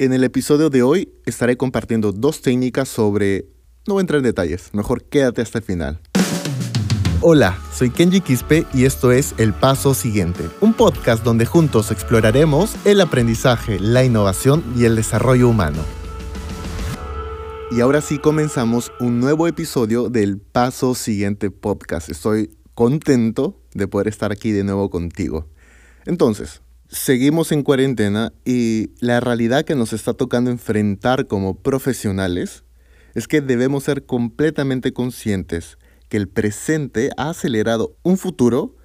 En el episodio de hoy estaré compartiendo dos técnicas sobre... No voy a entrar en detalles, mejor quédate hasta el final. Hola, soy Kenji Quispe y esto es El Paso Siguiente, un podcast donde juntos exploraremos el aprendizaje, la innovación y el desarrollo humano. Y ahora sí comenzamos un nuevo episodio del Paso Siguiente podcast. Estoy contento de poder estar aquí de nuevo contigo. Entonces, seguimos en cuarentena y la realidad que nos está tocando enfrentar como profesionales es que debemos ser completamente conscientes que el presente ha acelerado un futuro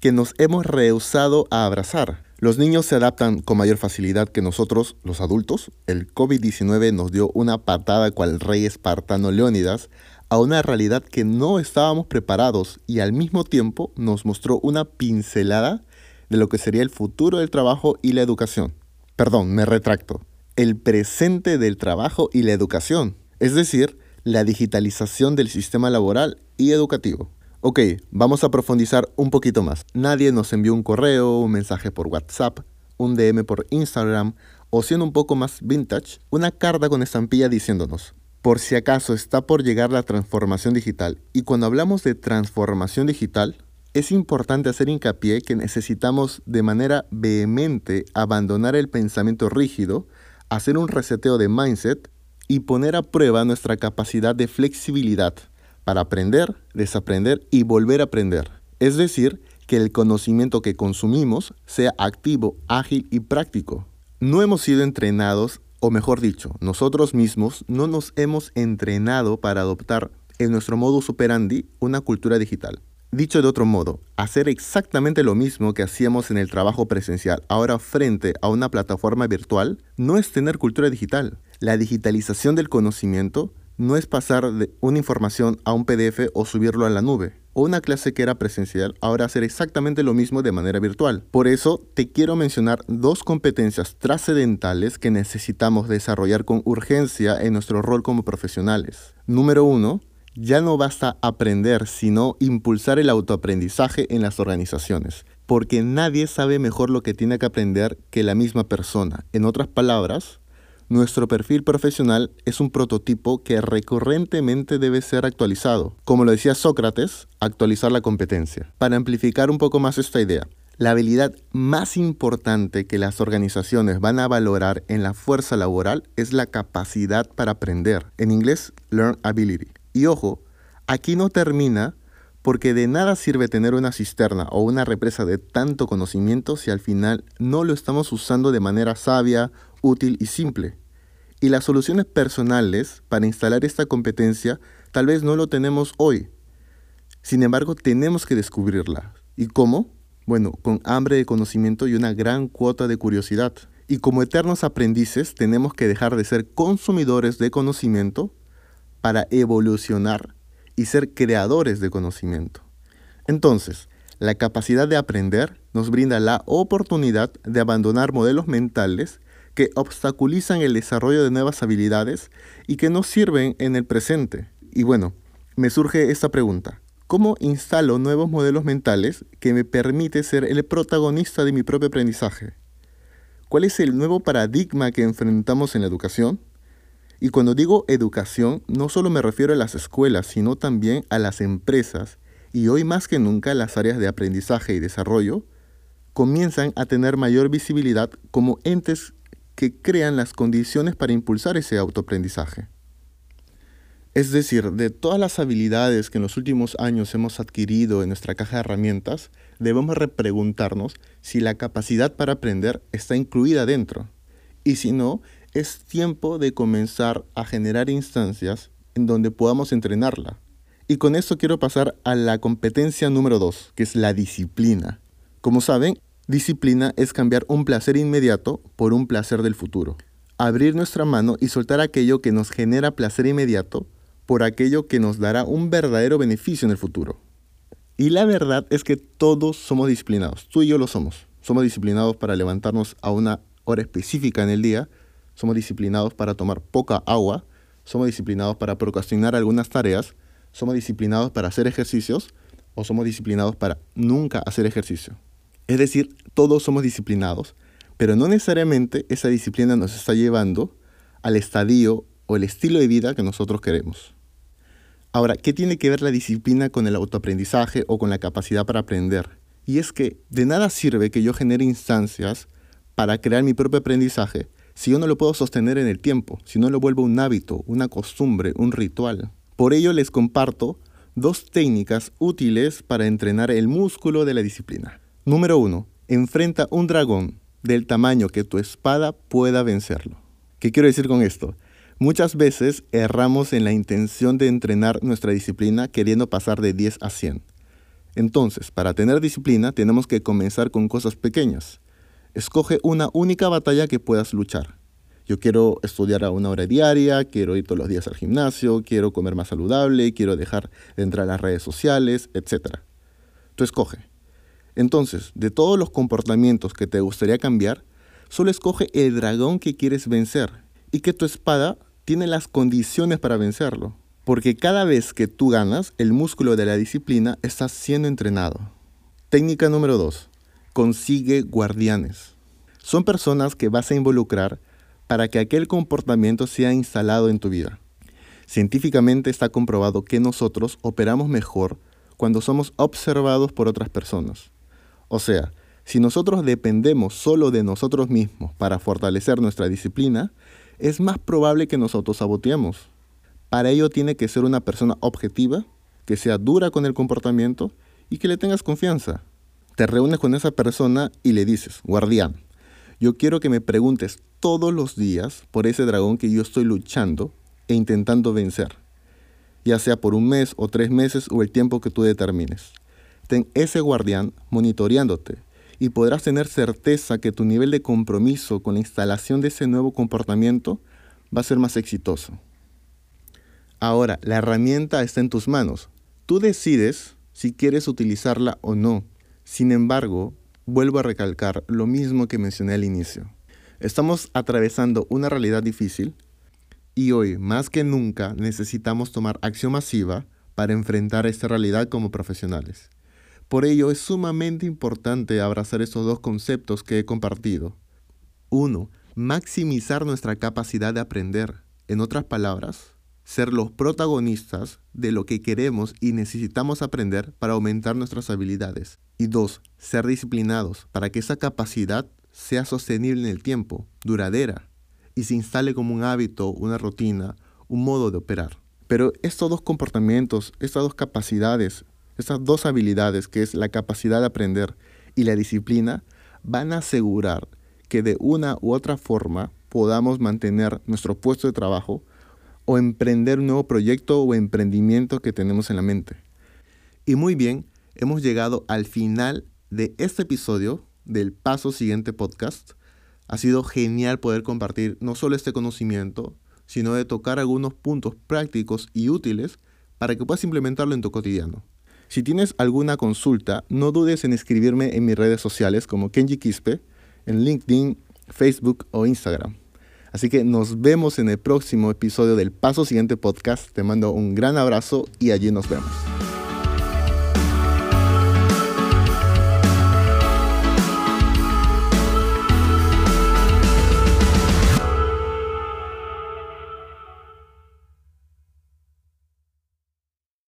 que nos hemos rehusado a abrazar. Los niños se adaptan con mayor facilidad que nosotros, los adultos. El COVID-19 nos dio una patada cual rey espartano Leónidas a una realidad que no estábamos preparados y al mismo tiempo nos mostró una pincelada de lo que sería el futuro del trabajo y la educación. Perdón, me retracto. El presente del trabajo y la educación. Es decir, la digitalización del sistema laboral y educativo. Ok, vamos a profundizar un poquito más. Nadie nos envió un correo, un mensaje por WhatsApp, un DM por Instagram o siendo un poco más vintage, una carta con estampilla diciéndonos, por si acaso está por llegar la transformación digital. Y cuando hablamos de transformación digital, es importante hacer hincapié que necesitamos de manera vehemente abandonar el pensamiento rígido, hacer un reseteo de mindset y poner a prueba nuestra capacidad de flexibilidad para aprender, desaprender y volver a aprender. Es decir, que el conocimiento que consumimos sea activo, ágil y práctico. No hemos sido entrenados, o mejor dicho, nosotros mismos no nos hemos entrenado para adoptar en nuestro modus operandi una cultura digital. Dicho de otro modo, hacer exactamente lo mismo que hacíamos en el trabajo presencial ahora frente a una plataforma virtual no es tener cultura digital, la digitalización del conocimiento no es pasar de una información a un PDF o subirlo a la nube. O una clase que era presencial, ahora hacer exactamente lo mismo de manera virtual. Por eso te quiero mencionar dos competencias trascendentales que necesitamos desarrollar con urgencia en nuestro rol como profesionales. Número uno, ya no basta aprender, sino impulsar el autoaprendizaje en las organizaciones, porque nadie sabe mejor lo que tiene que aprender que la misma persona. En otras palabras, nuestro perfil profesional es un prototipo que recurrentemente debe ser actualizado. Como lo decía Sócrates, actualizar la competencia. Para amplificar un poco más esta idea, la habilidad más importante que las organizaciones van a valorar en la fuerza laboral es la capacidad para aprender. En inglés, learn ability. Y ojo, aquí no termina porque de nada sirve tener una cisterna o una represa de tanto conocimiento si al final no lo estamos usando de manera sabia, útil y simple. Y las soluciones personales para instalar esta competencia tal vez no lo tenemos hoy. Sin embargo, tenemos que descubrirla. ¿Y cómo? Bueno, con hambre de conocimiento y una gran cuota de curiosidad. Y como eternos aprendices tenemos que dejar de ser consumidores de conocimiento para evolucionar y ser creadores de conocimiento. Entonces, la capacidad de aprender nos brinda la oportunidad de abandonar modelos mentales que obstaculizan el desarrollo de nuevas habilidades y que no sirven en el presente. Y bueno, me surge esta pregunta. ¿Cómo instalo nuevos modelos mentales que me permite ser el protagonista de mi propio aprendizaje? ¿Cuál es el nuevo paradigma que enfrentamos en la educación? Y cuando digo educación, no solo me refiero a las escuelas, sino también a las empresas, y hoy más que nunca las áreas de aprendizaje y desarrollo comienzan a tener mayor visibilidad como entes que crean las condiciones para impulsar ese autoaprendizaje. Es decir, de todas las habilidades que en los últimos años hemos adquirido en nuestra caja de herramientas, debemos repreguntarnos si la capacidad para aprender está incluida dentro. Y si no, es tiempo de comenzar a generar instancias en donde podamos entrenarla. Y con esto quiero pasar a la competencia número 2, que es la disciplina. Como saben, Disciplina es cambiar un placer inmediato por un placer del futuro. Abrir nuestra mano y soltar aquello que nos genera placer inmediato por aquello que nos dará un verdadero beneficio en el futuro. Y la verdad es que todos somos disciplinados, tú y yo lo somos. Somos disciplinados para levantarnos a una hora específica en el día, somos disciplinados para tomar poca agua, somos disciplinados para procrastinar algunas tareas, somos disciplinados para hacer ejercicios o somos disciplinados para nunca hacer ejercicio. Es decir, todos somos disciplinados, pero no necesariamente esa disciplina nos está llevando al estadio o el estilo de vida que nosotros queremos. Ahora, ¿qué tiene que ver la disciplina con el autoaprendizaje o con la capacidad para aprender? Y es que de nada sirve que yo genere instancias para crear mi propio aprendizaje si yo no lo puedo sostener en el tiempo, si no lo vuelvo un hábito, una costumbre, un ritual. Por ello les comparto dos técnicas útiles para entrenar el músculo de la disciplina. Número 1. Enfrenta un dragón del tamaño que tu espada pueda vencerlo. ¿Qué quiero decir con esto? Muchas veces erramos en la intención de entrenar nuestra disciplina queriendo pasar de 10 a 100. Entonces, para tener disciplina tenemos que comenzar con cosas pequeñas. Escoge una única batalla que puedas luchar. Yo quiero estudiar a una hora diaria, quiero ir todos los días al gimnasio, quiero comer más saludable, quiero dejar de entrar a las redes sociales, etc. Tú escoge. Entonces, de todos los comportamientos que te gustaría cambiar, solo escoge el dragón que quieres vencer y que tu espada tiene las condiciones para vencerlo. Porque cada vez que tú ganas, el músculo de la disciplina está siendo entrenado. Técnica número 2. Consigue guardianes. Son personas que vas a involucrar para que aquel comportamiento sea instalado en tu vida. Científicamente está comprobado que nosotros operamos mejor cuando somos observados por otras personas. O sea, si nosotros dependemos solo de nosotros mismos para fortalecer nuestra disciplina, es más probable que nos autosaboteemos. Para ello tiene que ser una persona objetiva, que sea dura con el comportamiento y que le tengas confianza. Te reúnes con esa persona y le dices, guardián, yo quiero que me preguntes todos los días por ese dragón que yo estoy luchando e intentando vencer, ya sea por un mes o tres meses o el tiempo que tú determines ten ese guardián monitoreándote y podrás tener certeza que tu nivel de compromiso con la instalación de ese nuevo comportamiento va a ser más exitoso. Ahora, la herramienta está en tus manos. Tú decides si quieres utilizarla o no. Sin embargo, vuelvo a recalcar lo mismo que mencioné al inicio. Estamos atravesando una realidad difícil y hoy, más que nunca, necesitamos tomar acción masiva para enfrentar esta realidad como profesionales. Por ello es sumamente importante abrazar estos dos conceptos que he compartido. Uno, maximizar nuestra capacidad de aprender. En otras palabras, ser los protagonistas de lo que queremos y necesitamos aprender para aumentar nuestras habilidades. Y dos, ser disciplinados para que esa capacidad sea sostenible en el tiempo, duradera, y se instale como un hábito, una rutina, un modo de operar. Pero estos dos comportamientos, estas dos capacidades, estas dos habilidades, que es la capacidad de aprender y la disciplina, van a asegurar que de una u otra forma podamos mantener nuestro puesto de trabajo o emprender un nuevo proyecto o emprendimiento que tenemos en la mente. Y muy bien, hemos llegado al final de este episodio del Paso Siguiente Podcast. Ha sido genial poder compartir no solo este conocimiento, sino de tocar algunos puntos prácticos y útiles para que puedas implementarlo en tu cotidiano. Si tienes alguna consulta, no dudes en escribirme en mis redes sociales como Kenji Quispe, en LinkedIn, Facebook o Instagram. Así que nos vemos en el próximo episodio del Paso Siguiente Podcast. Te mando un gran abrazo y allí nos vemos.